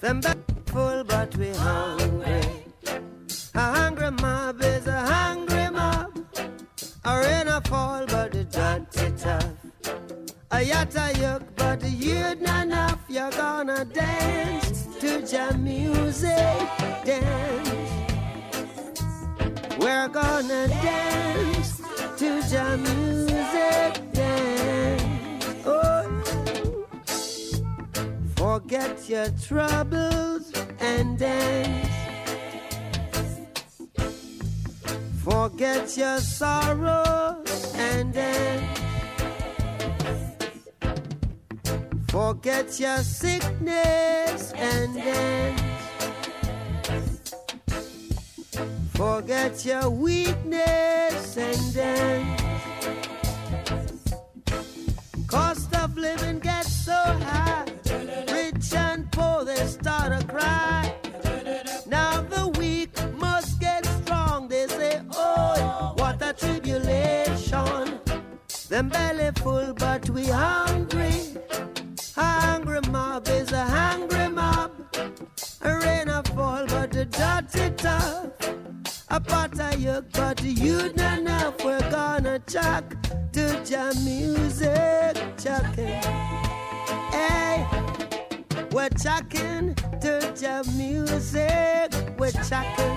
Them back full, but we hungry. A hungry mob is a hungry mob. A rain a fall, but the dirty tough. A yatta yuck, but youth not enough. You're gonna dance to jam music, dance. We're gonna dance to jam music, Forget your troubles and dance. Forget your sorrows and dance. Forget your sickness and dance. Forget your weakness and dance. Cost of living gets so high. Them belly full, but we hungry. Hungry mob is a hungry mob. A rain a fall, but the dirty tough. A pot of yuck, but you don't enough. We're gonna chuck to jam music, chucking. Hey, we're chucking wish I could.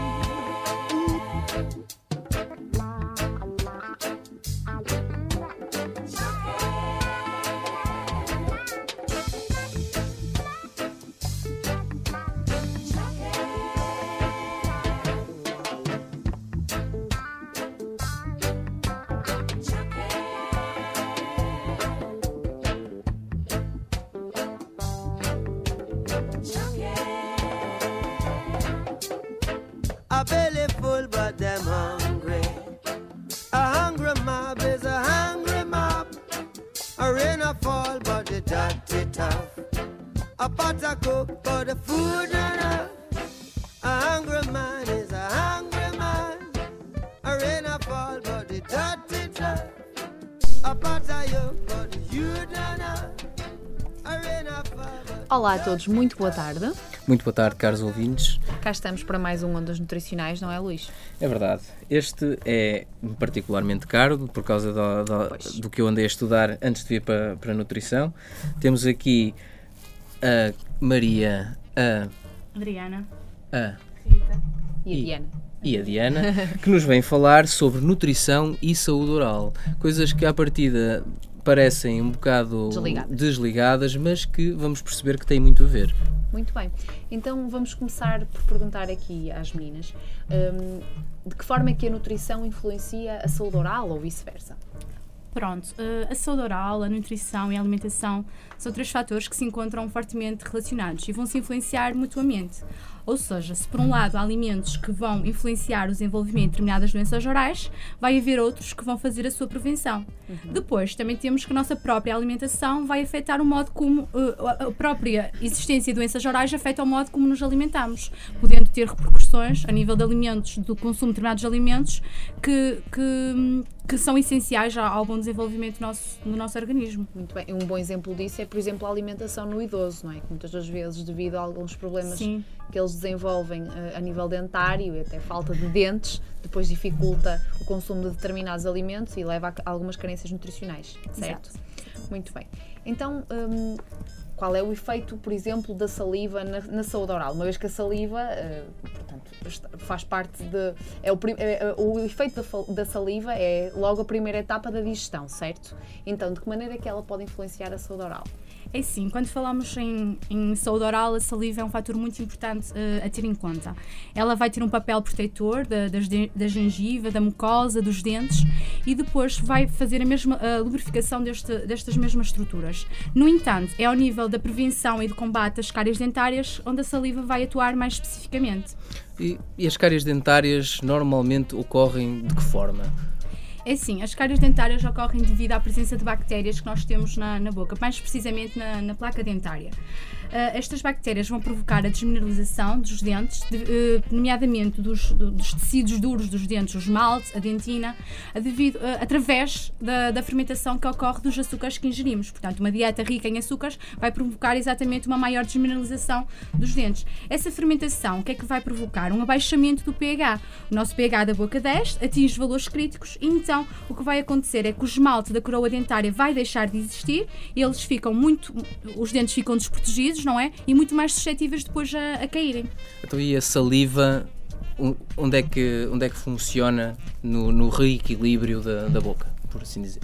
Olá a todos, muito boa tarde. Muito boa tarde, caros ouvintes. Cá estamos para mais um Ondas Nutricionais, não é, Luís? É verdade, este é particularmente caro por causa do, do- do que eu andei a estudar antes de vir para, para a nutrição. Temos aqui a Maria, a, Adriana. a E a E- Diana? E a Diana, que nos vem falar sobre nutrição e saúde oral. Coisas que à partida parecem um bocado Desligadas. desligadas, mas que vamos perceber que têm muito a ver. Muito bem. Então vamos começar por perguntar aqui às meninas hum, de que forma é que a nutrição influencia a saúde oral ou vice-versa? Pronto, eh, a saúde oral, a nutrição e a alimentação são três fatores que se encontram fortemente relacionados e vão se influenciar mutuamente. Ou seja, se por um lado há alimentos que vão influenciar o desenvolvimento de determinadas doenças orais, vai haver outros que vão fazer a sua prevenção. Depois, também temos que a nossa própria alimentação vai afetar o modo como a- a própria existência de doenças orais afeta o modo como nos alimentamos, podendo ter repercussões a nível de alimentos, do consumo de determinados alimentos que, que, que são essenciais ao- bom desenvolvimento do nosso, do nosso organismo. Muito bem. Um bom exemplo disso é, por exemplo, a alimentação no idoso, não é? Que muitas das vezes, devido a alguns problemas Sim. que eles desenvolvem eh, a nível dentário e até falta de dentes, depois dificulta o consumo de determinados alimentos e leva a algumas carências nutricionais, certo? Muito bem. Então, hum, qual é o efeito, por exemplo, da saliva na, na saúde oral? Uma vez que a saliva, eh, portanto, faz parte de. É o, é, é, o efeito da, da saliva é logo a primeira etapa da digestão, certo? Então, de que maneira é que ela pode influenciar a saúde oral? É sim, quando falamos em, em, saúde oral, a saliva é um fator muito importante uh, a ter em conta. Ela vai ter um papel protetor da, das, da gengiva, da mucosa, dos dentes e depois vai fazer a mesma a lubrificação deste, destas mesmas estruturas. No entanto, é ao nível da prevenção e do combate das cáries dentárias onde a saliva vai atuar mais especificamente. E, e as cáries dentárias normalmente ocorrem de que forma? É sim, as cáries dentárias ocorrem devido à presença de bactérias que nós temos na, na boca, mais precisamente na, na placa dentária. Uh, estas bactérias vão provocar a desmineralização dos dentes, de, uh, nomeadamente dos, dos, tecidos duros dos dentes, o esmalte, a dentina, devido, uh, através da, da, fermentação que ocorre dos açúcares que ingerimos. Portanto, uma dieta rica em açúcares vai provocar exatamente uma maior desmineralização dos dentes. Essa fermentação, o que é que vai provocar? Um abaixamento do pH. O nosso pH da boca desce, atinge valores críticos e então o que vai acontecer é que o esmalte da coroa dentária vai deixar de existir, eles ficam muito, os dentes ficam desprotegidos não é? E muito mais suscetíveis depois a, a caírem. Então, e a saliva, onde é que, onde é que funciona no, no reequilíbrio da, da boca, por assim dizer?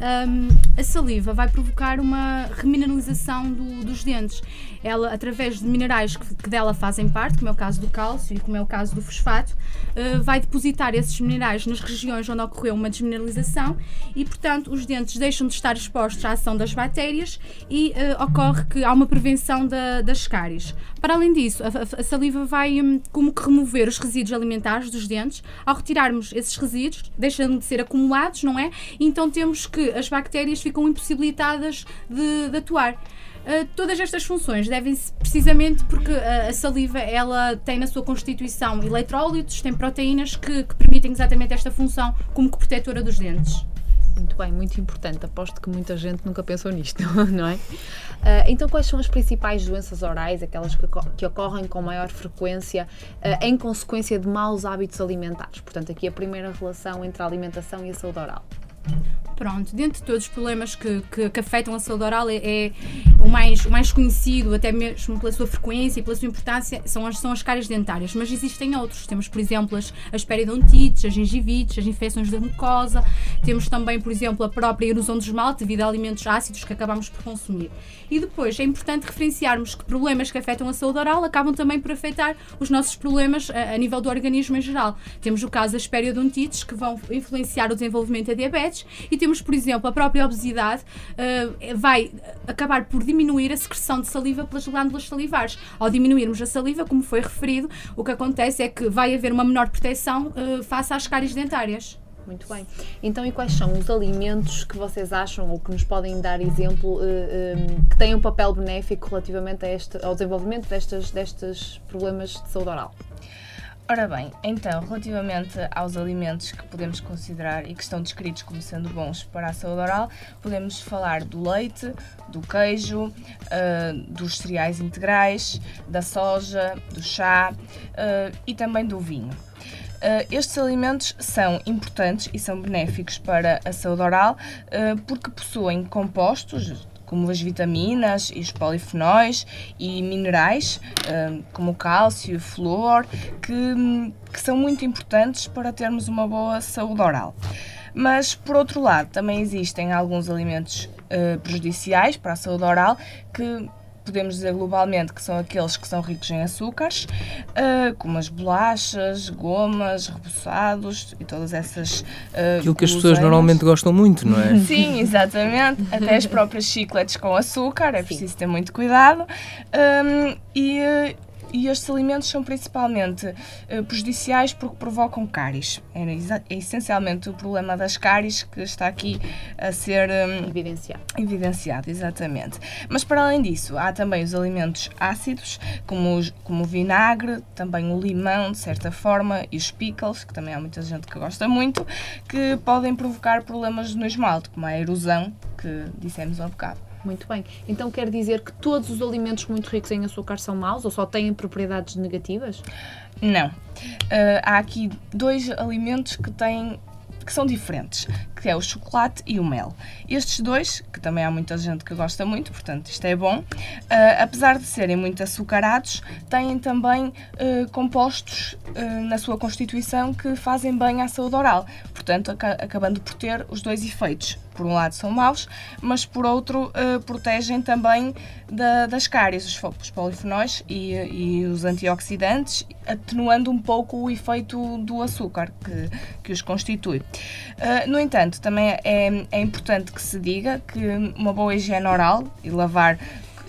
um, a saliva vai provocar uma remineralização do, dos dentes. Ela, através de minerais que, que, dela fazem parte, como é o caso do cálcio e como é o caso do fosfato, uh, vai depositar esses minerais nas regiões onde ocorreu uma desmineralização e, portanto, os dentes deixam de estar expostos à ação das bactérias e uh, ocorre que há uma prevenção da, das cáries. Para além disso, a, a saliva vai um, como que remover os resíduos alimentares dos dentes. Ao retirarmos esses resíduos, deixam de ser acumulados, não é? Então temos que as bactérias ficam impossibilitadas de, de atuar. Uh, todas estas funções devem-se precisamente porque a, a, saliva ela tem na sua constituição eletrólitos, tem proteínas que, que permitem exatamente esta função como protetora dos dentes. Muito bem, muito importante. Aposto que muita gente nunca pensou nisto, não é? Uh, então, quais são as principais doenças orais, aquelas que, ocorrem com maior frequência em consequência de maus hábitos alimentares? Portanto, aqui a primeira relação entre a alimentação e a saúde oral. Pronto, dentro de todos os problemas que, que, que afetam a saúde oral, é, é, o, mais, o mais conhecido, até mesmo pela sua frequência e pela sua importância, são as, são as cáries dentárias. Mas existem outros. Temos, por exemplo, as, as periodontites, as gengivites, as infecções da mucosa. Temos também, por exemplo, a própria erosão do esmalte devido a alimentos ácidos que acabamos por consumir. E depois é importante referenciarmos que problemas que afetam a saúde oral acabam também por afetar os nossos problemas a, a nível do organismo em geral. Temos o caso das periodontites, que vão influenciar o desenvolvimento da diabetes, e temos por exemplo, a própria obesidade uh, vai acabar por diminuir a secreção de saliva pelas glândulas salivares. Ao diminuirmos a saliva, como foi referido, o que acontece é que vai haver uma menor proteção uh, face às cáries dentárias. Muito bem. Então, e quais são os alimentos que vocês acham ou que nos podem dar exemplo uh, um, que têm um papel benéfico relativamente a este, ao desenvolvimento destes, destes problemas de saúde oral? Ora bem, então, relativamente aos alimentos que podemos considerar e que estão descritos como sendo bons para a saúde oral, podemos falar do leite, do queijo, uh, dos cereais integrais, da soja, do chá uh, e também do vinho. Uh, estes alimentos são importantes e são benéficos para a saúde oral porque possuem compostos como as vitaminas e os polifenóis e minerais, hum, como o cálcio o flúor, que, que são muito importantes para termos uma boa saúde oral. Mas, por outro lado, também existem alguns alimentos uh, prejudiciais para a saúde oral que podemos dizer globalmente que são aqueles que são ricos em açúcares, uh, como as bolachas, gomas, reboçados e todas essas. Uh, Aquilo que as pessoas normalmente gostam muito, não é? Sim, exatamente. Até as próprias chicletes com açúcar, é preciso ter muito cuidado. Um, e, e estes alimentos são principalmente uh, prejudiciais porque provocam cáries. É, é, essencialmente o problema das cáries que está aqui a ser um, evidenciado. Evidenciado, exatamente. Mas para além disso, há também os alimentos ácidos, como, os, como o vinagre, também o limão, de certa forma, e os pickles, que também há muita gente que gosta muito, que podem provocar problemas no esmalte, como a erosão que dissemos há bocado. Muito bem. Então quer dizer que todos os alimentos muito ricos em açúcar são maus ou só têm propriedades negativas? Não. Uh, há aqui dois alimentos que têm que são diferentes, que é o chocolate e o mel. Estes dois, que também há muita gente que gosta muito, portanto isto é bom, uh, apesar de serem muito açucarados, têm também uh, compostos uh, na sua constituição que fazem bem à saúde oral, portanto acabando por ter os dois efeitos por um lado são maus, mas por outro uh, protegem também da, das cáries, os, polifenóis e, e, os antioxidantes, atenuando um pouco o efeito do açúcar que, que os constitui. Uh, no entanto, também é, é importante que se diga que uma boa higiene oral e lavar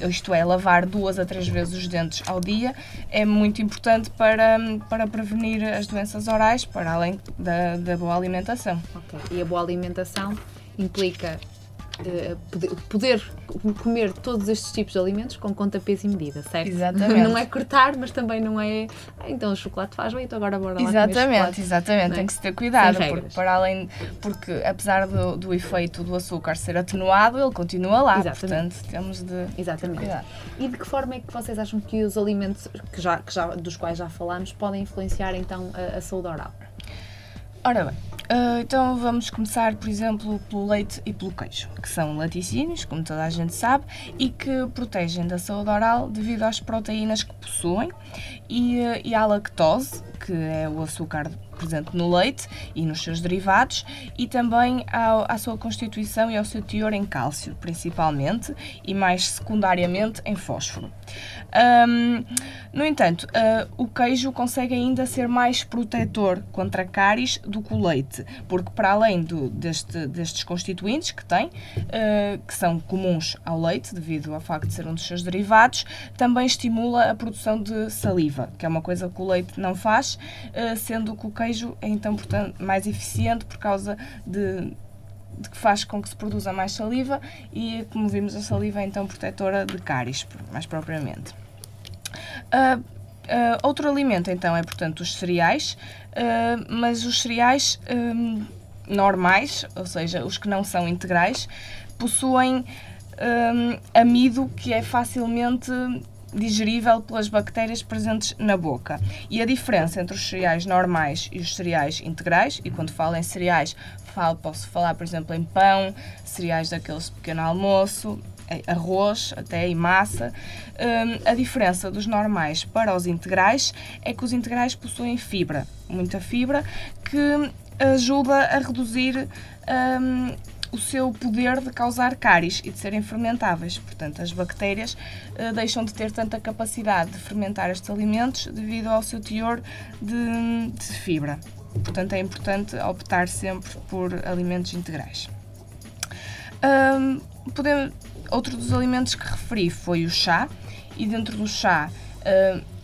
isto é, lavar duas a três vezes os dentes ao dia, é muito importante para, para prevenir as doenças orais, para além da, da boa alimentação. Ok, e a boa alimentação implica eh, poder, poder, comer todos estes tipos de alimentos com conta, peso e medida, certo? Exatamente. Não é cortar, mas também não é. Ah, então o chocolate faz bem, então agora bora lá Exatamente, exatamente. É? Tem que se ter cuidado, porque, para além, porque apesar do, do efeito do açúcar ser atenuado, ele continua lá. Exatamente. Portanto, temos de. Exatamente. E de que forma é que vocês acham que os alimentos que já, que já, dos quais já falámos podem influenciar então a, a saúde oral? Ora bem, Uh, então vamos começar, por exemplo, pelo leite e pelo queijo, que são laticínios, como toda a gente sabe, e que protegem da saúde oral devido às proteínas que possuem e, uh, e à lactose, que é o açúcar presente no leite e nos seus derivados, e também à, à sua constituição e ao seu teor em cálcio, principalmente, e mais secundariamente em fósforo. Um, no entanto, uh, o queijo consegue ainda ser mais protetor contra cáries do que o leite, porque para além do, deste, destes constituintes que tem, uh, que são comuns ao leite, devido ao facto de ser um dos seus derivados, também estimula a produção de saliva, que é uma coisa que o leite não faz, uh, sendo que o queijo é então portanto, mais eficiente por causa de de que faz com que se produza mais saliva e, como vimos, a saliva é então protetora de cáries, mais propriamente. Uh, uh, outro alimento, então, é, portanto, os cereais, uh, mas os cereais um, normais, ou seja, os que não são integrais, possuem um, amido que é facilmente digerível pelas bactérias presentes na boca. E a diferença entre os cereais normais e os cereais integrais, e quando falo em cereais, falo, posso falar, por exemplo, em pão, cereais daqueles pequeno almoço, arroz até e massa. Um, a diferença dos normais para os integrais é que os integrais possuem fibra, muita fibra, que ajuda a reduzir um, o seu poder de causar cáries e de serem fermentáveis. Portanto, as bactérias uh, deixam de ter tanta capacidade de fermentar estes alimentos devido ao seu teor de, de fibra. Portanto, é importante optar sempre por alimentos integrais. Um, podemos, outro dos alimentos que referi foi o chá, e dentro do chá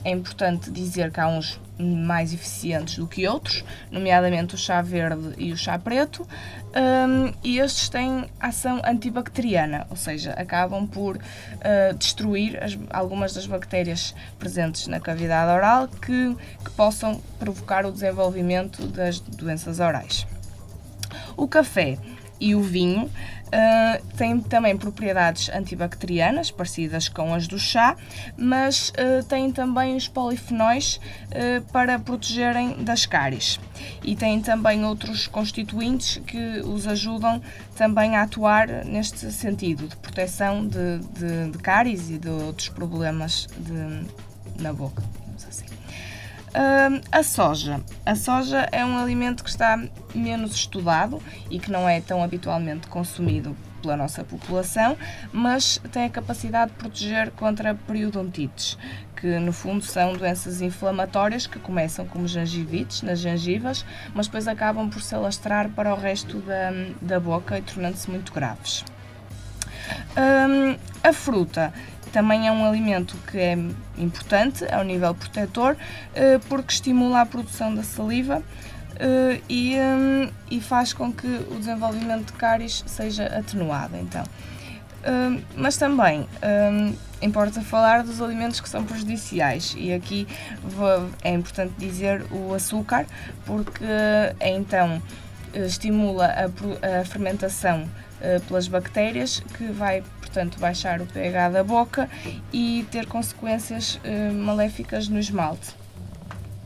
é importante dizer que há uns mais eficientes do que outros, nomeadamente o chá verde e o chá preto, um, e estes têm ação antibacteriana, ou seja, acabam por uh, destruir as, algumas das bactérias presentes na cavidade oral que, que possam provocar o desenvolvimento das doenças orais. O café e o vinho uh, têm também propriedades antibacterianas, parecidas com as do chá, mas uh, têm também os polifenóis uh, para protegerem das cáries. E têm também outros constituintes que os ajudam também a atuar neste sentido de proteção de, de, de cáries e de outros problemas de, na boca. Uh, a soja. A soja é um alimento que está menos estudado e que não é tão habitualmente consumido pela nossa população, mas tem a capacidade de proteger contra periodontites, que no fundo são doenças inflamatórias que começam como gengivites nas gengivas, mas depois acabam por se alastrar para o resto da, da boca e tornando-se muito graves. Um, a fruta também é um alimento que é importante ao nível protetor, eh, porque estimula a produção da saliva eh, e, hum, e faz com que o desenvolvimento de cáries seja atenuado. Então. Hum, mas também hum, importa falar dos alimentos que são prejudiciais e aqui é importante dizer o açúcar porque é então estimula a fermentação pelas bactérias que vai portanto, baixar o pH da boca e ter consequências uh, maléficas no esmalte.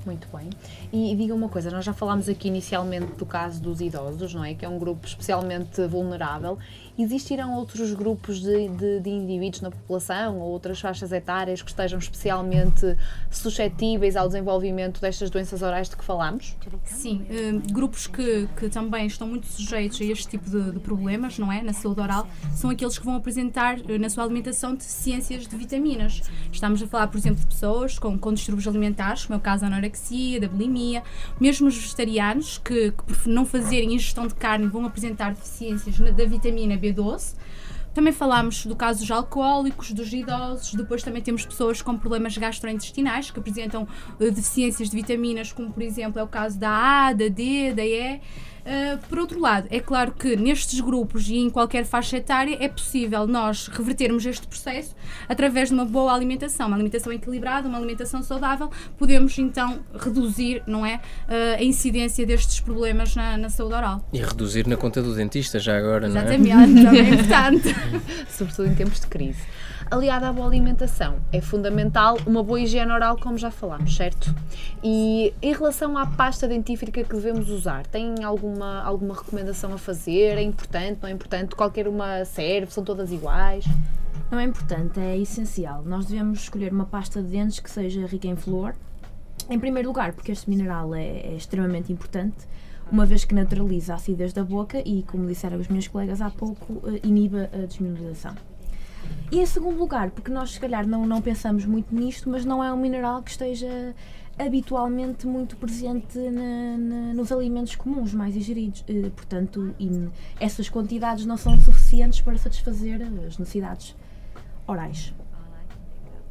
Muito bem. E, e diga uma coisa, nós já falámos aqui inicialmente do caso dos idosos, não é? Que é um grupo especialmente vulnerável. Existirão outros grupos de, de, de indivíduos na população ou outras faixas etárias que estejam especialmente suscetíveis ao desenvolvimento destas doenças orais de que falámos? Sim, eh, grupos que, que também estão muito sujeitos a este tipo de, de problemas, não é? Na saúde oral, são aqueles que vão apresentar eh, na sua alimentação deficiências de vitaminas. Estamos a falar, por exemplo, de pessoas com, com distúrbios alimentares, como é o caso da anorexia, da bulimia, mesmo os vegetarianos que, que por não fazerem ingestão de carne vão apresentar deficiências na- da vitamina B12. Também falámos do caso dos alcoólicos, dos idosos, depois também temos pessoas com problemas gastrointestinais que apresentam eh, deficiências de vitaminas, como por exemplo é o caso da A, da D, da E. Uh, por outro lado, é claro que nestes grupos e em qualquer faixa etária é possível nós revertermos este processo através de uma boa alimentação, uma alimentação equilibrada, uma alimentação saudável, podemos então reduzir, não é, uh, a incidência destes problemas na, na saúde oral. E reduzir na conta do dentista já agora, não é? Exatamente, também é importante. Sobretudo em tempos de crise. Aliada à boa alimentação, é fundamental uma boa higiene oral, como já falámos, certo? E em relação à pasta dentífrica que devemos usar, tem alguma, alguma recomendação a fazer? É importante, não é importante? Qualquer uma serve? São todas iguais? Não é importante, é essencial. Nós devemos escolher uma pasta de dentes que seja rica em flúor. Em primeiro lugar, porque este mineral é, é extremamente importante, uma vez que neutraliza a acidez da boca e, como disseram os meus colegas há pouco, eh, inibe a desmineralização. E em segundo lugar, porque nós se calhar não, não pensamos muito nisto, mas não é um mineral que esteja habitualmente muito presente na- na- nos alimentos comuns mais ingeridos. Eh, portanto, essas quantidades não são suficientes para satisfazer as necessidades orais.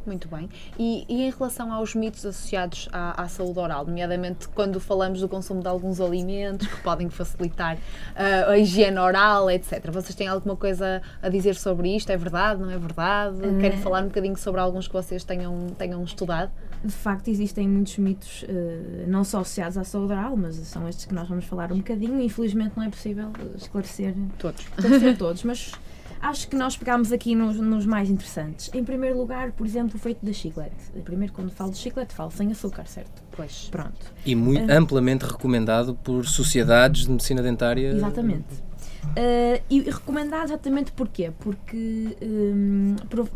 Muito bem. E, e em relação aos mitos associados à, à saúde oral, nomeadamente quando falamos do consumo de alguns alimentos que podem facilitar ah, a higiene oral, etc. Vocês têm alguma coisa a dizer sobre isto? É verdade? Não é verdade? Querem falar um bocadinho sobre alguns que vocês tenham, tenham estudado? De facto, existem muitos mitos, eh, não só associados à saúde oral, mas são estes que nós vamos falar um bocadinho. Infelizmente, não é possível esclarecer Todos. esclarecer todos, mas acho que nós pegámos aqui nos, nos mais interessantes. Em primeiro lugar, por exemplo, o feito da chiclete. Primeiro, quando falo de chiclete, falo sem açúcar, certo? Pois. Pronto. E muito amplamente recomendado por sociedades de medicina dentária. Exatamente. Eh, e recomendado exatamente porquê? Porque prov-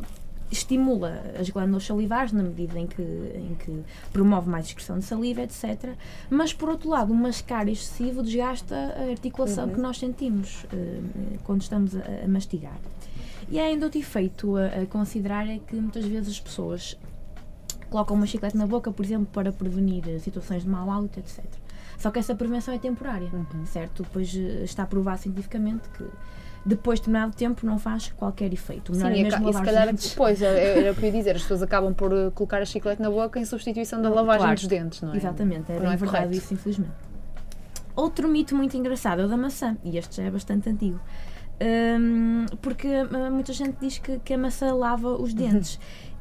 estimula as glândulas salivares na medida em que, em que promove mais excreção de saliva, etc. Mas, por outro lado, o mascar excessivo desgasta a articulação que nós sentimos eh, quando estamos a, a mastigar. E há ainda outro efeito a, a considerar é que muitas vezes as pessoas colocam uma chiclete na boca, por exemplo, para prevenir eh, situações de mau hálito, etc. Só que essa prevenção é temporária, certo? Depois eh, está provado cientificamente que depois de determinado tempo não faz qualquer efeito. O Sim, é e, mesmo e se calhar depois, era o que eu ia dizer, as pessoas acabam por eh, colocar a chiclete na boca em substituição da lavagem Claro. dos dentes, não é? Exatamente, é Não é verdade correto. isso, infelizmente. Outro mito muito engraçado é o da maçã, e este já é bastante antigo. Hum, porque hum, muita gente diz que, que a maçã lava os dentes.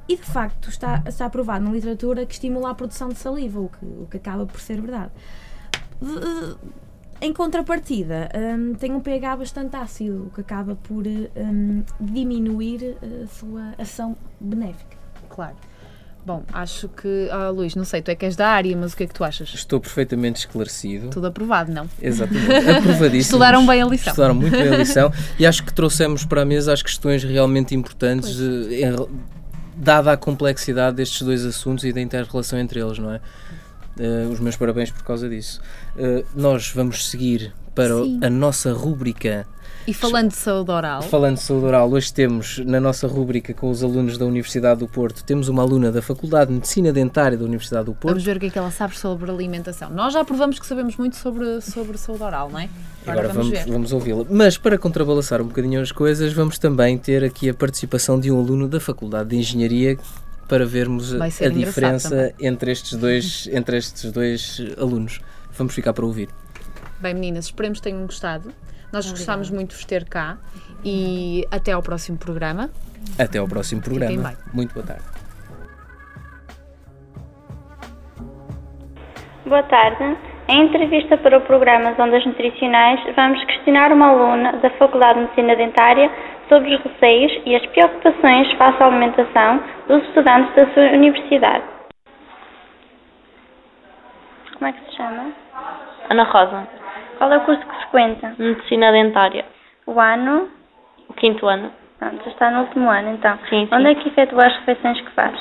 E de facto está, está provado na literatura que estimula a produção de saliva, o que, o que acaba por ser verdade. De- Em contrapartida, hum, tem um pH bastante ácido, o que acaba por hum, diminuir eh, a sua ação benéfica. Claro. Bom, acho que. Ah, Luís, não sei, tu é que és da área, mas o que é que tu achas? Estou perfeitamente esclarecido. Tudo aprovado, não? Exatamente. Aprovadíssimo. Estudaram bem a lição. Estudaram muito bem a lição e acho que trouxemos para a mesa as questões realmente importantes, eh, em dada a complexidade destes dois assuntos e da inter-relação entre eles, não é? Eh, os meus parabéns por causa disso. Eh, nós vamos seguir para Sim. a nossa rúbrica E falando de saúde oral, Falando de saúde oral, hoje temos na nossa rúbrica com os alunos da Universidade do Porto, temos uma aluna da Faculdade de Medicina Dentária da Universidade do Porto. vamos ver o que é que ela sabe sobre alimentação. Nós já provamos que sabemos muito sobre, sobre saúde oral, não é? Agora vamos, vamos, ver. vamos ouvi-la. Mas para contrabalançar um bocadinho as coisas, vamos também ter aqui a participação de um aluno da Faculdade de Engenharia para vermos a, diferença entre estes, dois, entre estes dois alunos. Vamos ficar para ouvir. Bem, meninas, esperemos que tenham gostado. Nós gostámos muito de vos ter cá e até ao próximo programa. Até ao próximo programa. Muito boa tarde. Boa tarde. Em entrevista para o programa Ondas Nutricionais, vamos questionar uma aluna da Faculdade de Medicina Dentária sobre os receios e as preocupações face à alimentação dos estudantes da sua universidade. Como é que se chama? Ana Rosa, Qual é o curso que frequenta? Medicina Dentária, O ano? o quinto ano. Pronto, já está no último ano, então. Sim, sim. Onde é que efetua as refeições que faz?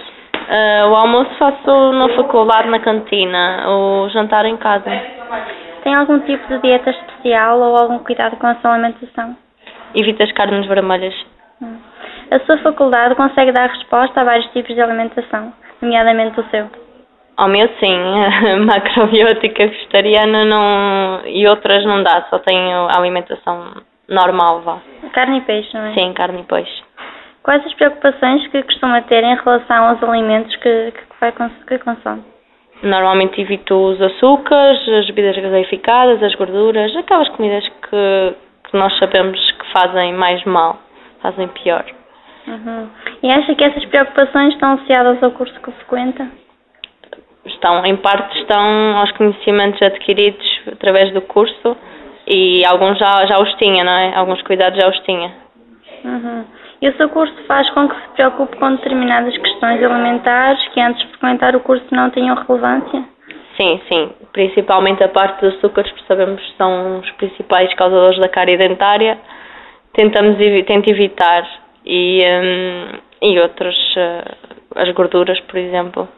Ah, o almoço faço na faculdade, na cantina, o jantar em casa. Tem algum tipo de dieta especial ou algum cuidado com a sua alimentação? Evito as carnes vermelhas. A sua faculdade consegue dar resposta a vários tipos de alimentação, nomeadamente o seu. Ao meu sim, macrobiótica vegetariana não, e outras não dá, só tenho a alimentação normal, vá. Carne e peixe, não é? Sim, carne e peixe. Quais as preocupações que costuma ter em relação aos alimentos que, que, vai, que consome? Normalmente evito os açúcares, as bebidas gaseificadas, as gorduras, aquelas comidas que, que nós sabemos que fazem mais mal, fazem pior. Uhum. E acha que essas preocupações estão associadas ao curso que frequenta? Estão, em parte estão aos conhecimentos adquiridos através do curso e alguns já, já os tinha, não é? Alguns cuidados já os tinha. Uhum. E o seu curso faz com que se preocupe com determinadas questões alimentares que antes de frequentar o curso não tinham relevância? Sim, sim. Principalmente a parte dos açúcares, porque sabemos que são os principais causadores da cárie dentária. Tentamos tento evitar. E, hum, e outros, eh, as gorduras, por exemplo.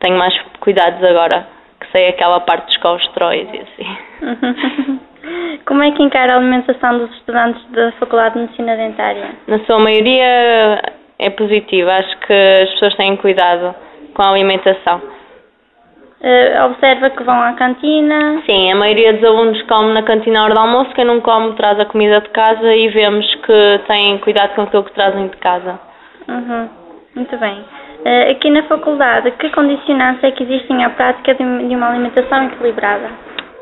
Tenho mais cuidados agora, que sei aquela parte dos colesteróis e assim. Como é que encara a alimentação dos estudantes da Faculdade de Medicina Dentária? Na sua maioria é positiva. Acho que as pessoas têm cuidado com a alimentação. Eh, observa que vão à cantina? Sim, a maioria dos alunos come na cantina à hora do almoço, quem não come traz a comida de casa e vemos que têm cuidado com aquilo que trazem de casa. Uhum. Muito bem. Eh, aqui na faculdade, que condicionantes é que existem à prática de de uma alimentação equilibrada?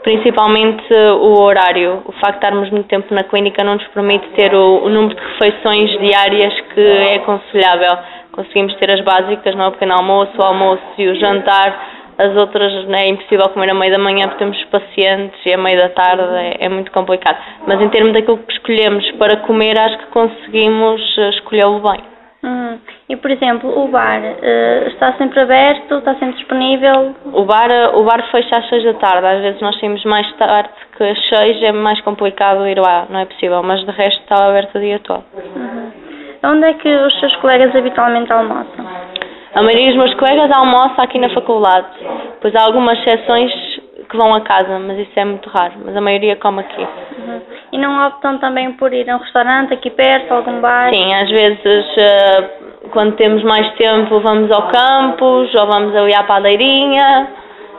Principalmente uh, o horário. O facto de estarmos muito tempo na clínica não nos permite ter o, o número de refeições diárias que é aconselhável. Conseguimos ter as básicas, não é? o pequeno almoço, o almoço e o jantar. As outras né, é impossível comer a meio da manhã porque temos pacientes e a meio da tarde é, é muito complicado. Mas em termos daquilo que escolhemos para comer, acho que conseguimos uh, escolhê-lo bem. Uhum. E, por exemplo, o bar eh, está sempre aberto, está sempre disponível? O bar, o bar fecha às 6 da tarde, às vezes nós saímos mais tarde que às 6, é mais complicado ir lá, não é possível, mas de resto está aberto o dia todo. Uhum. Onde é que os seus colegas habitualmente almoçam? A maioria dos meus colegas almoça aqui na faculdade, pois há algumas exceções que vão a casa, mas isso é muito raro, mas a maioria come aqui. Uhum. E não optam também por ir a um restaurante aqui perto, algum bar? Sim, às vezes eh, quando temos mais tempo vamos ao campus ou vamos ali à padeirinha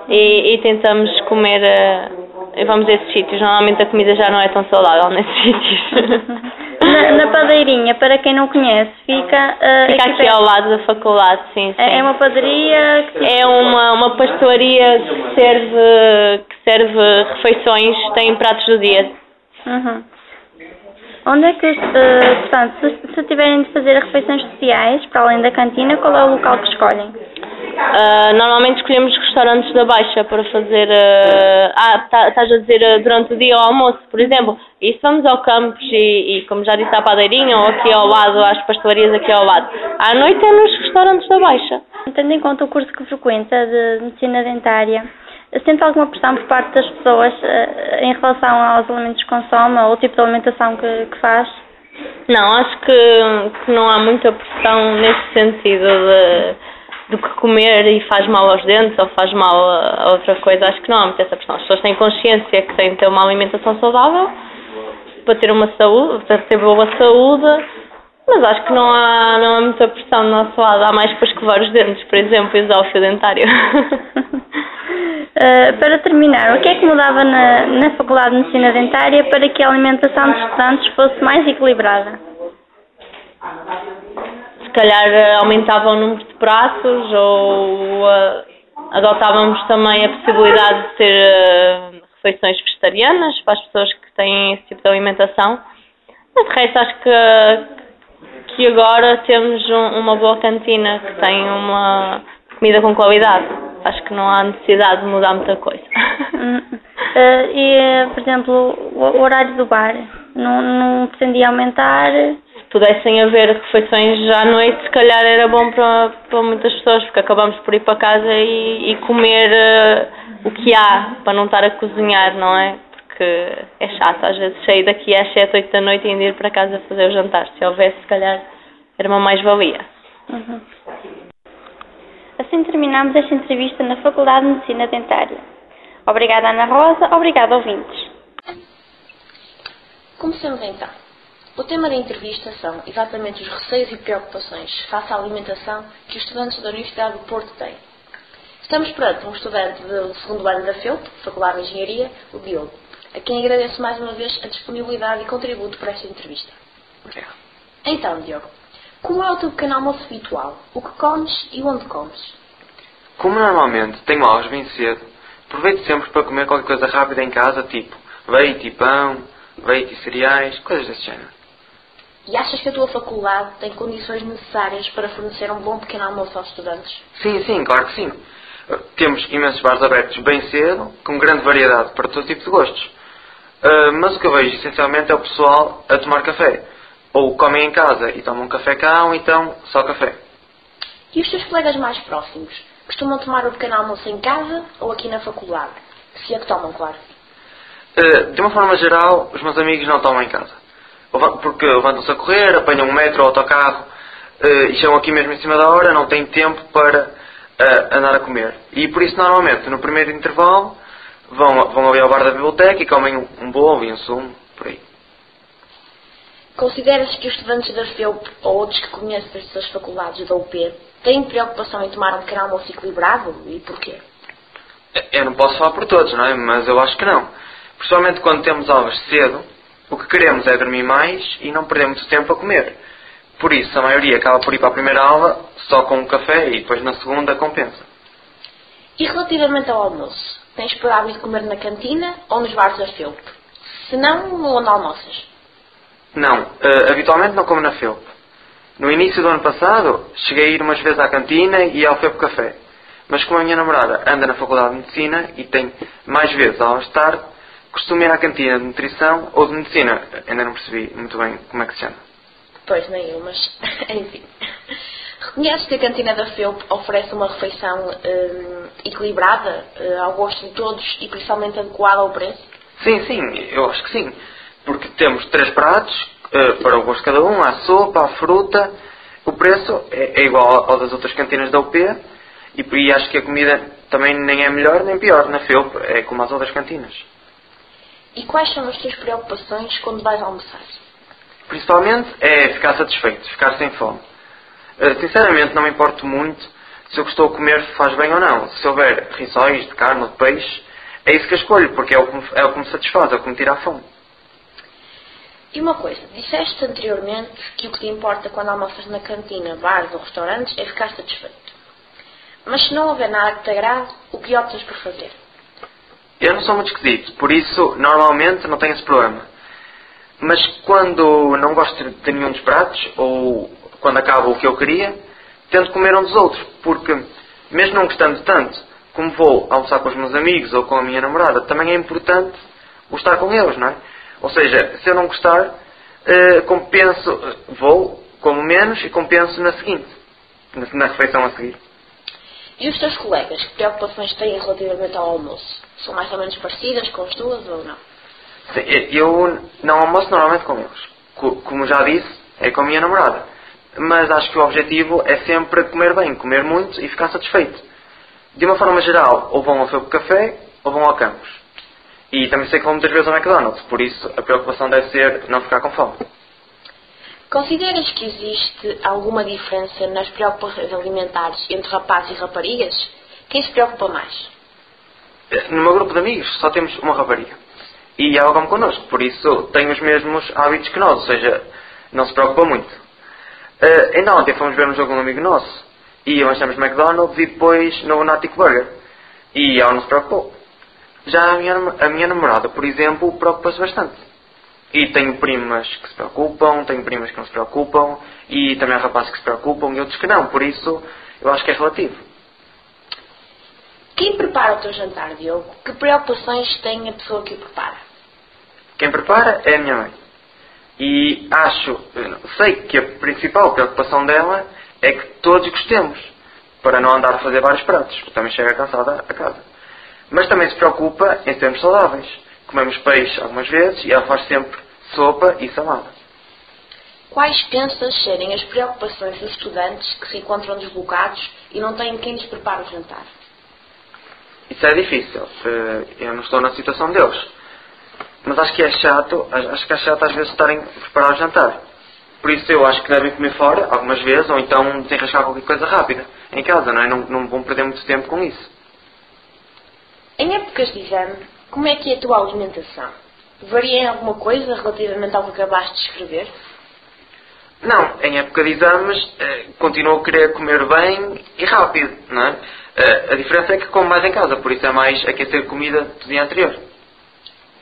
e, e tentamos comer, eh, e vamos a esses sítios. Normalmente a comida já não é tão saudável nesses sítios. Na, na padeirinha, para quem não conhece, fica, eh, Fica aqui perto. ao lado da faculdade, sim, sim. É é uma padaria que É uma, uma pastoria que serve, que serve refeições, tem pratos do dia. Uhum. Onde é que, eh, portanto, se, se tiverem de fazer refeições sociais, para além da cantina, qual é o local que escolhem? Ah, normalmente escolhemos restaurantes da Baixa para fazer. ah, ah, tá- estás a dizer ah, durante o dia ao almoço, por exemplo. E se vamos ao campus e, e, como já disse, à padeirinha ou aqui ao lado, às pastelarias aqui ao lado. À noite é nos restaurantes da Baixa. Tendo em conta o curso que frequenta de medicina dentária, sente alguma pressão por parte das pessoas em relação aos alimentos que consome ou o tipo de alimentação que, que faz? Não, acho que, que não há muita pressão nesse sentido de, do que comer e faz mal aos dentes ou faz mal a outra coisa. Acho que não há muita essa pressão. As pessoas têm consciência que têm de ter uma alimentação saudável para ter uma saúde, para ter boa saúde, mas acho que não há, não há muita pressão do nosso lado. Há mais para escovar os dentes, por exemplo, e usar o fio dentário. Eh, para terminar, o que é que mudava na, na Faculdade de Medicina Dentária para que a alimentação dos estudantes fosse mais equilibrada? Calhar eh, aumentava o número de pratos ou eh, adotávamos também a possibilidade de ter eh, refeições vegetarianas para as pessoas que têm esse tipo de alimentação. Mas de resto acho que, que agora temos um- uma boa cantina que tem uma comida com qualidade. Acho que não há necessidade de mudar muita coisa. Eh, e, por exemplo, o, o horário do bar não, não pretendia aumentar? Pudessem haver refeições já à noite, se calhar era bom para, para muitas pessoas, porque acabamos por ir para casa e, e comer uh, o que há, para não estar a cozinhar, não é? Porque é chato, às vezes sair daqui às 7, 8 da noite e ainda ir para casa fazer o jantar. Se houvesse, se calhar, era uma mais-valia. Uhum. Assim terminamos esta entrevista na Faculdade de Medicina Dentária. Obrigada, Ana Rosa. Obrigada, ouvintes. Comecemos então. O tema da entrevista são exatamente os receios e preocupações face à alimentação que os estudantes da Universidade do Porto têm. Estamos perante um estudante do segundo ano da FEUP, Faculdade de Engenharia, o Diogo, a quem agradeço mais uma vez a disponibilidade e contributo para esta entrevista. Obrigado. Então, Diogo, como é o teu pequeno almoço habitual? O que comes e onde comes? Como normalmente tenho aulas bem cedo, aproveito sempre para comer qualquer coisa rápida em casa, tipo leite e pão, leite e cereais, coisas desse género. E achas que a tua faculdade tem condições necessárias para fornecer um bom pequeno almoço aos estudantes? Sim, sim, claro que sim. Uh, Temos imensos bares abertos bem cedo, com grande variedade para todo tipo de gostos. Uh, mas o que eu vejo essencialmente é o pessoal a tomar café. Ou comem em casa e tomam café cá, ou então só café. E os teus colegas mais próximos? Costumam tomar o pequeno almoço em casa ou aqui na faculdade? Se é que tomam, claro. Uh, De uma forma geral, os meus amigos não tomam em casa. Porque levantam-se a correr, apanham um metro ou autocarro eh, e chegam aqui mesmo em cima da hora, não têm tempo para eh, andar a comer. E por isso, normalmente, no primeiro intervalo, vão, vão ali ao bar da biblioteca e comem um, um bolo e um sumo, por aí. Consideras que os estudantes da FEUP ou outros que conheces das suas faculdades da UP têm preocupação em tomar um pequeno almoço equilibrado? E porquê? Eu não posso falar por todos, não é? Mas eu acho que não. Principalmente quando temos aulas cedo, o que queremos é dormir mais e não perder muito tempo a comer. Por isso, a maioria acaba por ir para a primeira aula só com um café e depois na segunda compensa. E relativamente ao almoço, tens por hábito comer na cantina ou nos bares da FEUP? Se não, onde almoças? Não, eh, habitualmente não como na FEUP. No início do ano passado, cheguei a ir umas vezes à cantina e ao FEUP Café. Mas como a minha namorada anda na Faculdade de Medicina e tem mais vezes de tarde, costumo ir à cantina de Nutrição ou de Medicina. Ainda não percebi muito bem como é que se chama. Pois, nem eu, mas enfim. Reconheces que a cantina da FEUP oferece uma refeição hum, equilibrada, eh, ao gosto de todos e principalmente adequada ao preço? Sim, sim, eu acho que sim. Porque temos três pratos eh, para o gosto de cada um, a sopa, a fruta. O preço é, é igual ao das outras cantinas da UP e, e acho que a comida também nem é melhor nem pior na FEUP, é como as outras cantinas. E quais são as tuas preocupações quando vais almoçar? Principalmente é ficar satisfeito, ficar sem fome. Eh, Sinceramente, não me importo muito se o que estou a comer faz bem ou não. Se houver rissóis de carne ou de peixe, é isso que eu escolho, porque é o que me, é o que me satisfaz, é o que me tira a fome. E uma coisa, disseste anteriormente que o que te importa quando almoças na cantina, bares ou restaurantes é ficar satisfeito. Mas se não houver nada que te agrade, o que optas por fazer? Eu não sou muito esquisito, por isso normalmente não tenho esse problema. Mas quando não gosto de nenhum dos pratos, ou quando acaba o que eu queria, tento comer um dos outros, porque mesmo não gostando tanto, como vou almoçar com os meus amigos ou com a minha namorada, também é importante o estar com eles, não é? Ou seja, se eu não gostar, eh, compenso, eh, vou, como menos e compenso na seguinte, na, na refeição a seguir. E os teus colegas, que preocupações têm relativamente ao almoço? São mais ou menos parecidas com as tuas ou não? Sim, Eu não almoço normalmente com eles. Co- Como já disse, é com a minha namorada. Mas acho que o objetivo é sempre comer bem, comer muito e ficar satisfeito. De uma forma geral, ou vão ao seu café ou vão ao campus. E também sei que vão muitas vezes ao McDonald's, por isso a preocupação deve ser não ficar com fome. Consideras que existe alguma diferença nas preocupações alimentares entre rapazes e raparigas? Quem se preocupa mais? No meu grupo de amigos só temos uma rapariga. E ela come connosco, por isso tem os mesmos hábitos que nós, ou seja, não se preocupa muito. Eh, ainda ontem fomos ver um jogo de um amigo nosso e lanchamos McDonald's e depois no Natic Burger. E ela não se preocupou. Já a minha, a minha namorada, por exemplo, preocupa-se bastante. E tenho primas que se preocupam, tenho primas que não se preocupam, e também há rapazes que se preocupam e outros que não, por isso eu acho que é relativo. Quem prepara o teu jantar, Diogo? Que preocupações tem a pessoa que o prepara? Quem prepara é a minha mãe. E acho, sei que a principal preocupação dela é que todos gostemos, para não andar a fazer vários pratos, porque também chega cansada a casa. Mas também se preocupa em sermos saudáveis. Comemos peixe algumas vezes e ela faz sempre sopa e salada. Quais pensas serem as preocupações dos estudantes que se encontram deslocados e não têm quem lhes prepare o jantar? Isso é difícil. Eu não estou na situação deles. Mas acho que é chato, acho que é chato às vezes estarem a preparar o jantar. Por isso eu acho que devem comer fora, algumas vezes, ou então desenrascar qualquer coisa rápida em casa, não é? Não, não vão perder muito tempo com isso. Em épocas de exame, como é que é a tua alimentação? Varia em alguma coisa relativamente ao que acabaste de escrever? Não, em época de exames eh, continuo a querer comer bem e rápido, não é? Eh, a diferença é que como mais em casa, por isso é mais aquecer comida do dia anterior.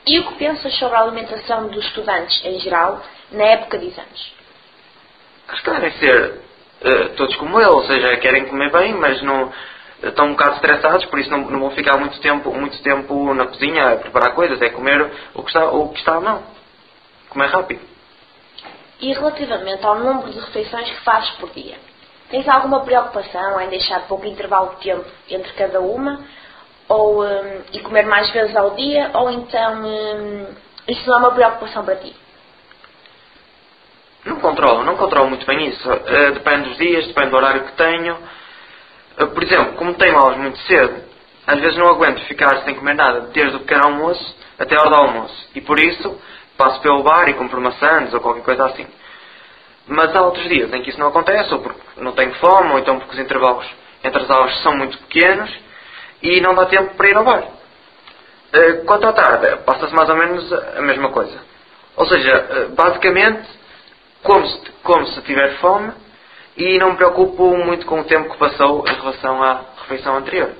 E o que pensas sobre a alimentação dos estudantes em geral na época de exames? Acho que devem ser eh, todos como eu, ou seja, querem comer bem, mas não estão um bocado estressados, por isso não, não vão ficar muito tempo, muito tempo na cozinha a preparar coisas, é comer o que está, o que está à mão. Comer rápido. E relativamente ao número de refeições que fazes por dia? Tens alguma preocupação em deixar pouco intervalo de tempo entre cada uma? Ou, hum, e comer mais vezes ao dia? Ou então hum, isso não é uma preocupação para ti? Não controlo, não controlo muito bem isso. Eh, depende dos dias, depende do horário que tenho. Eh, por exemplo, como tenho aulas muito cedo, às vezes não aguento ficar sem comer nada, desde o pequeno almoço até a hora do almoço. E por isso passo pelo bar e compro maçãs ou qualquer coisa assim. Mas há outros dias em que isso não acontece, ou porque não tenho fome, ou então porque os intervalos entre as aulas são muito pequenos e não dá tempo para ir ao bar. Eh, Quanto à tarde, passa-se mais ou menos a mesma coisa. Ou seja, eh, basicamente, como se, como se tiver fome e não me preocupo muito com o tempo que passou em relação à refeição anterior.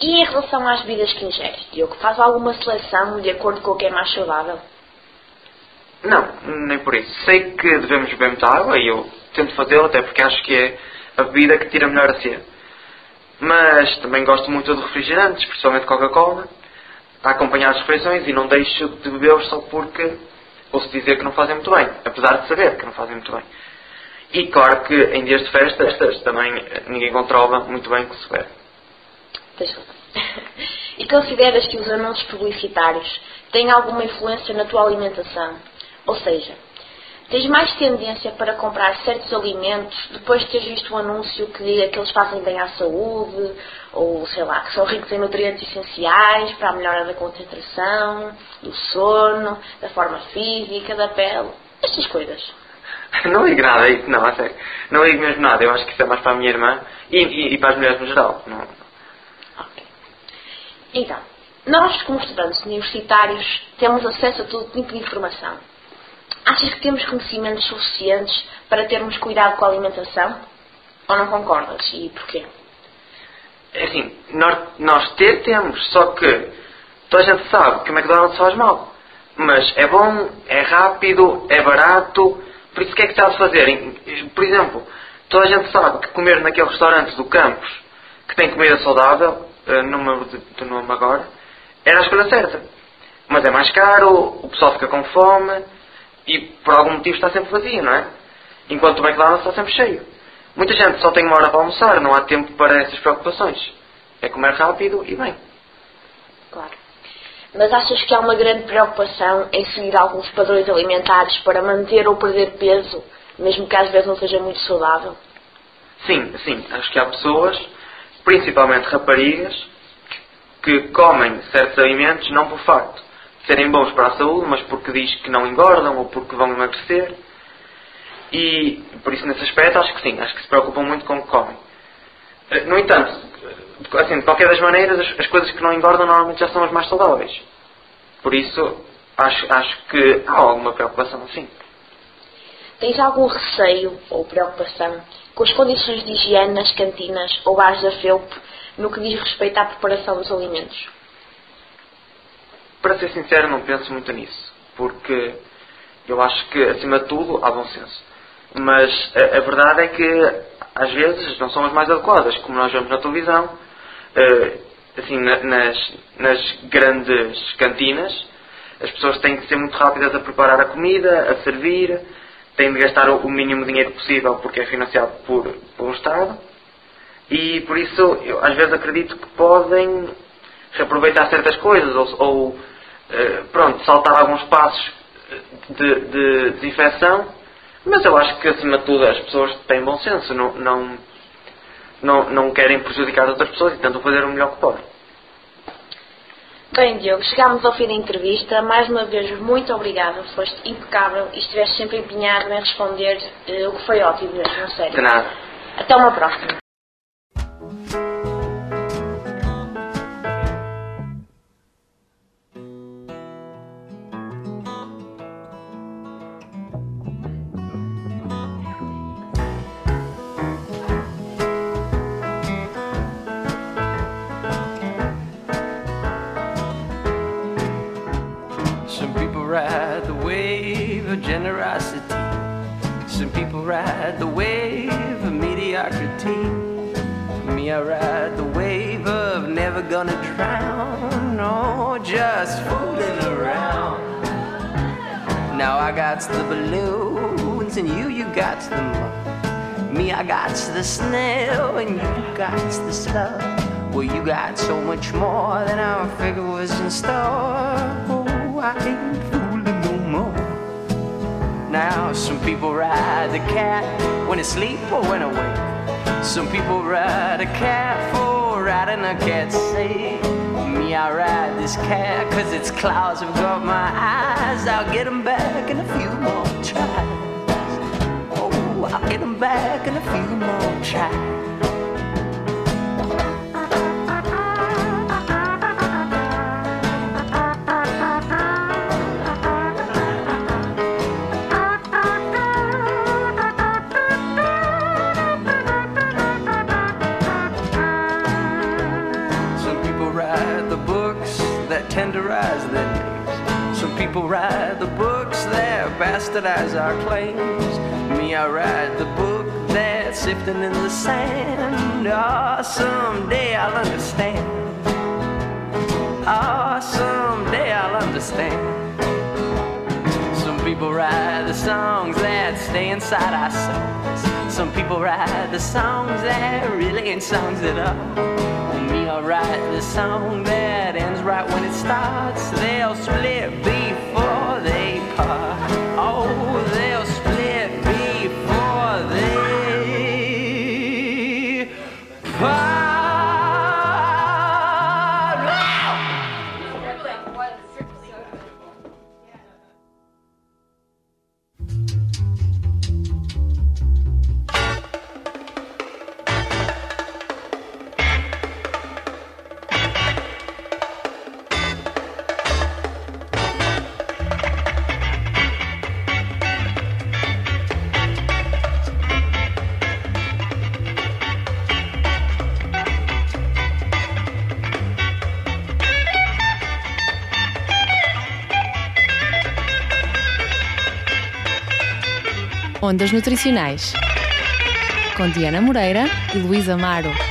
E em relação às bebidas que ingeres, Diogo, faz alguma seleção de acordo com o que é mais saudável? Não, nem por isso. Sei que devemos beber muita água e eu tento fazê-lo até porque acho que é a bebida que tira melhor a sede. Mas também gosto muito de refrigerantes, principalmente Coca-Cola, a acompanhar as refeições e não deixo de bebê-los só porque ouço dizer que não fazem muito bem, apesar de saber que não fazem muito bem. E claro que em dias de festas também ninguém controla muito bem o que se bebe. E consideras que os anúncios publicitários têm alguma influência na tua alimentação? Ou seja, tens mais tendência para comprar certos alimentos depois de teres visto um anúncio que diga que eles fazem bem à saúde, ou sei lá, que são ricos em nutrientes essenciais para a melhora da concentração, do sono, da forma física, da pele, estas coisas. Não ligo nada a isso, não, a sério. Não ligo mesmo nada. Eu acho que isso é mais para a minha irmã e, e, e para as mulheres no geral. Não. Ok. Então, nós, como estudantes universitários, temos acesso a todo tipo de informação. Achas que temos conhecimentos suficientes para termos cuidado com a alimentação? Ou não concordas? E porquê? É assim, nós, nós ter temos, só que toda a gente sabe que o McDonald's faz mal. Mas é bom, é rápido, é barato. Por isso, o que é que está a fazer? Por exemplo, toda a gente sabe que comer naquele restaurante do campus, que tem comida saudável, eh, não me do nome agora, era a escolha certa. Mas é mais caro, o pessoal fica com fome e por algum motivo está sempre vazio, não é? Enquanto o McDonald's está sempre cheio. Muita gente só tem uma hora para almoçar, não há tempo para essas preocupações. É comer rápido e bem. Claro. Mas achas que há uma grande preocupação em seguir alguns padrões alimentares para manter ou perder peso, mesmo que às vezes não seja muito saudável? Sim, sim, acho que há pessoas, principalmente raparigas, que comem certos alimentos não por facto serem bons para a saúde, mas porque diz que não engordam ou porque vão emagrecer. E por isso, nesse aspecto, acho que sim, acho que se preocupam muito com o que comem. Eh, No entanto, assim, de qualquer das maneiras, as, as coisas que não engordam normalmente já são as mais saudáveis. Por isso, acho, acho que há alguma preocupação, sim. Tens algum receio ou preocupação com as condições de higiene nas cantinas ou bares da FEUP no que diz respeito à preparação dos alimentos? Para ser sincero, não penso muito nisso, porque eu acho que, acima de tudo, há bom senso. Mas a, a verdade é que, às vezes, não são as mais adequadas, como nós vemos na televisão, eh, assim, na- nas, nas grandes cantinas, as pessoas têm que ser muito rápidas a preparar a comida, a servir, têm de gastar o mínimo dinheiro possível porque é financiado por, um Estado. E por isso, eu às vezes acredito que podem reaproveitar certas coisas ou, ou pronto, saltar alguns passos de, de desinfecção. Mas eu acho que, acima de tudo, as pessoas têm bom senso, não, não, não, não querem prejudicar outras pessoas e tentam fazer o melhor que podem. Bem, Diogo, chegámos ao fim da entrevista. Mais uma vez, muito obrigada. Foste impecável e estiveste sempre empenhado em responder, eh, o que foi ótimo mesmo, sério. De nada. Até uma próxima. Just fooling around. Now I got the balloons and you, you got the. Me, I got the snail and you got the slug. Well, you got so much more than I figured was in store. Oh, I ain't fooling no more. Now, some people ride the cat when asleep or when awake. Some people ride a cat for riding a cat's safe. Me, I ride this cat cause its claws have got my eyes. I'll get 'em back in a few more tries. Oh, I'll get 'em back in a few more tries. People write the books that bastardize our claims. Me, I write the book that's sifting in the sand. Ah, someday I'll understand. Ah, someday I'll understand. People write the songs that stay inside our souls. Some people write the songs that really ain't songs at all. Me, I'll write the song that ends right when it starts. They'll split before Ondas Nutricionais com Diana Moreira e Luísa Amaro.